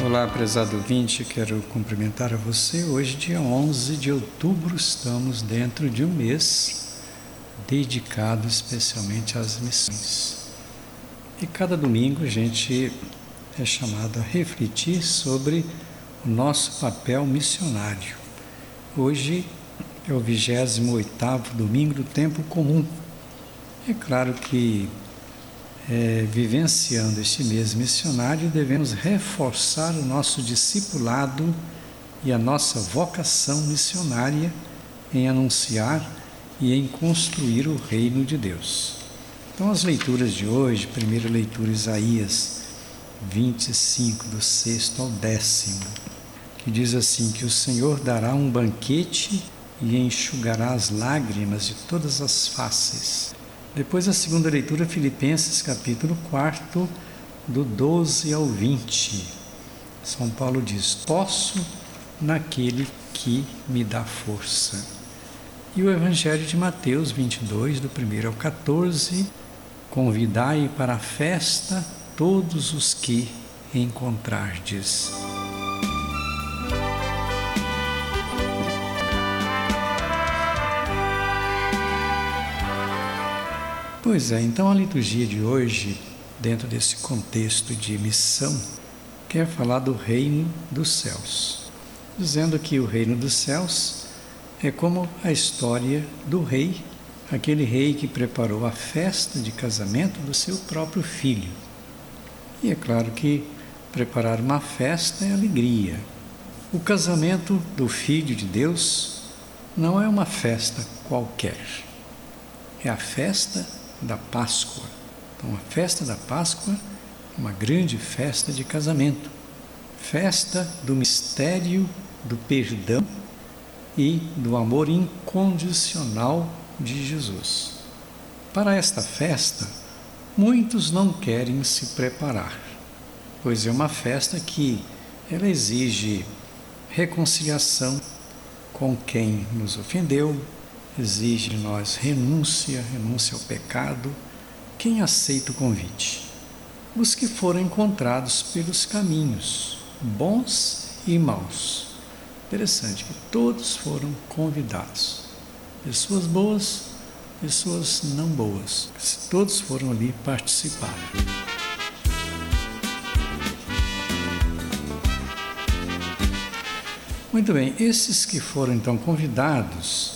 Olá, prezado ouvinte, quero cumprimentar a você. Hoje, dia 11 de outubro, estamos dentro de um mês dedicado especialmente às missões. E cada domingo a gente é chamado a refletir sobre o nosso papel missionário. Hoje é o 28º domingo do tempo comum. É claro que é, vivenciando este mês missionário, devemos reforçar o nosso discipulado e a nossa vocação missionária em anunciar e em construir o reino de Deus. Então, as leituras de hoje, primeira leitura Isaías 25, do sexto ao décimo, que diz assim: que o Senhor dará um banquete e enxugará as lágrimas de todas as faces depois a segunda leitura, Filipenses capítulo 4, do 12 ao 20. São Paulo diz: Posso naquele que me dá força. E o Evangelho de Mateus 22, do 1 ao 14: Convidai para a festa todos os que encontrardes. Pois é, então a liturgia de hoje, dentro desse contexto de missão, quer falar do reino dos céus, dizendo que o reino dos céus é como a história do rei, aquele rei que preparou a festa de casamento do seu próprio filho. E é claro que preparar uma festa é alegria. O casamento do filho de Deus não é uma festa qualquer. É a festa da Páscoa. Então, a festa da Páscoa é uma grande festa de casamento, festa do mistério do perdão e do amor incondicional de Jesus. Para esta festa, muitos não querem se preparar, pois é uma festa que ela exige reconciliação com quem nos ofendeu, exige de nós renúncia, renúncia ao pecado. Quem aceita o convite? Os que foram encontrados pelos caminhos, bons e maus. Interessante que todos foram convidados. Pessoas boas, pessoas não boas. Todos foram ali participar. Muito bem, esses que foram então convidados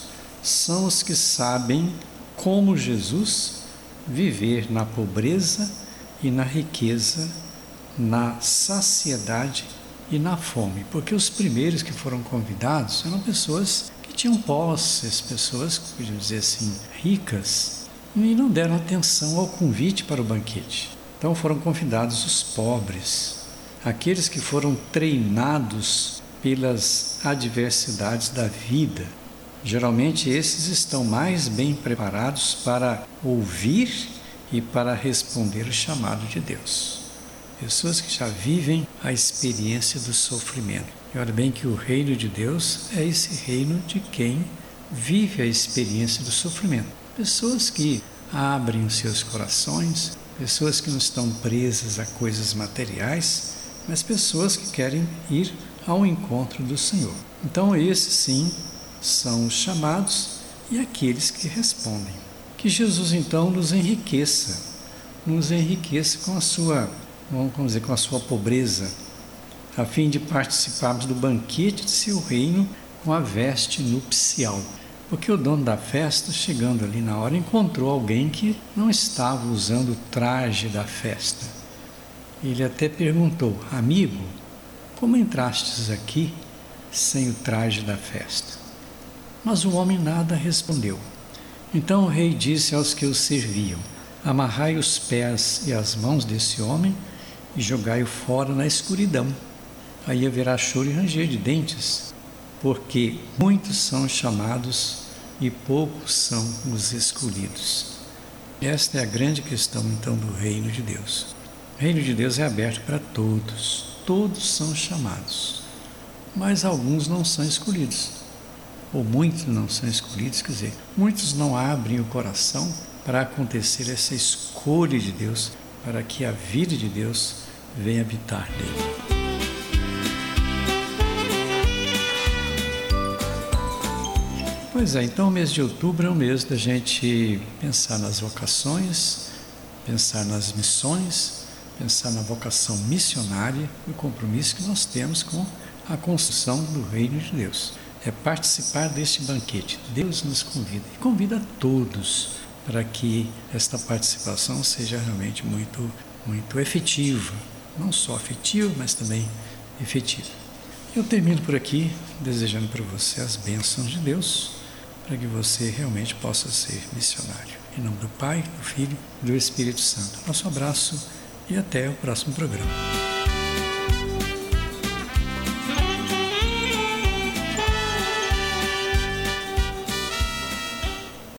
são os que sabem como Jesus viver na pobreza e na riqueza, na saciedade e na fome, porque os primeiros que foram convidados eram pessoas que tinham posses, pessoas, podemos dizer assim, ricas, e não deram atenção ao convite para o banquete. Então foram convidados os pobres, aqueles que foram treinados pelas adversidades da vida, Geralmente, esses estão mais bem preparados para ouvir e para responder o chamado de Deus. Pessoas que já vivem a experiência do sofrimento. E olha bem que o reino de Deus é esse reino de quem vive a experiência do sofrimento. Pessoas que abrem os seus corações, pessoas que não estão presas a coisas materiais, mas pessoas que querem ir ao encontro do Senhor. Então, esse sim são os chamados e aqueles que respondem. Que Jesus então nos enriqueça, nos enriqueça com a sua, vamos dizer, com a sua pobreza, a fim de participarmos do banquete de seu reino com a veste nupcial. Porque o dono da festa, chegando ali na hora, encontrou alguém que não estava usando o traje da festa. Ele até perguntou: Amigo, como entrastes aqui sem o traje da festa? Mas o homem nada respondeu. Então o rei disse aos que o serviam: Amarrai os pés e as mãos desse homem e jogai-o fora na escuridão. Aí haverá choro e ranger de dentes, porque muitos são chamados e poucos são os escolhidos. Esta é a grande questão então do reino de Deus. O reino de Deus é aberto para todos, todos são chamados, mas alguns não são escolhidos ou muitos não são escolhidos, quer dizer, muitos não abrem o coração para acontecer essa escolha de Deus, para que a vida de Deus venha habitar nele. Pois é, então o mês de outubro é o mês da gente pensar nas vocações, pensar nas missões, pensar na vocação missionária e o compromisso que nós temos com a construção do reino de Deus. É participar deste banquete. Deus nos convida e convida todos para que esta participação seja realmente muito, muito efetiva. Não só afetiva, mas também efetiva. Eu termino por aqui, desejando para você as bênçãos de Deus, para que você realmente possa ser missionário. Em nome do Pai, do Filho e do Espírito Santo. Nosso abraço e até o próximo programa.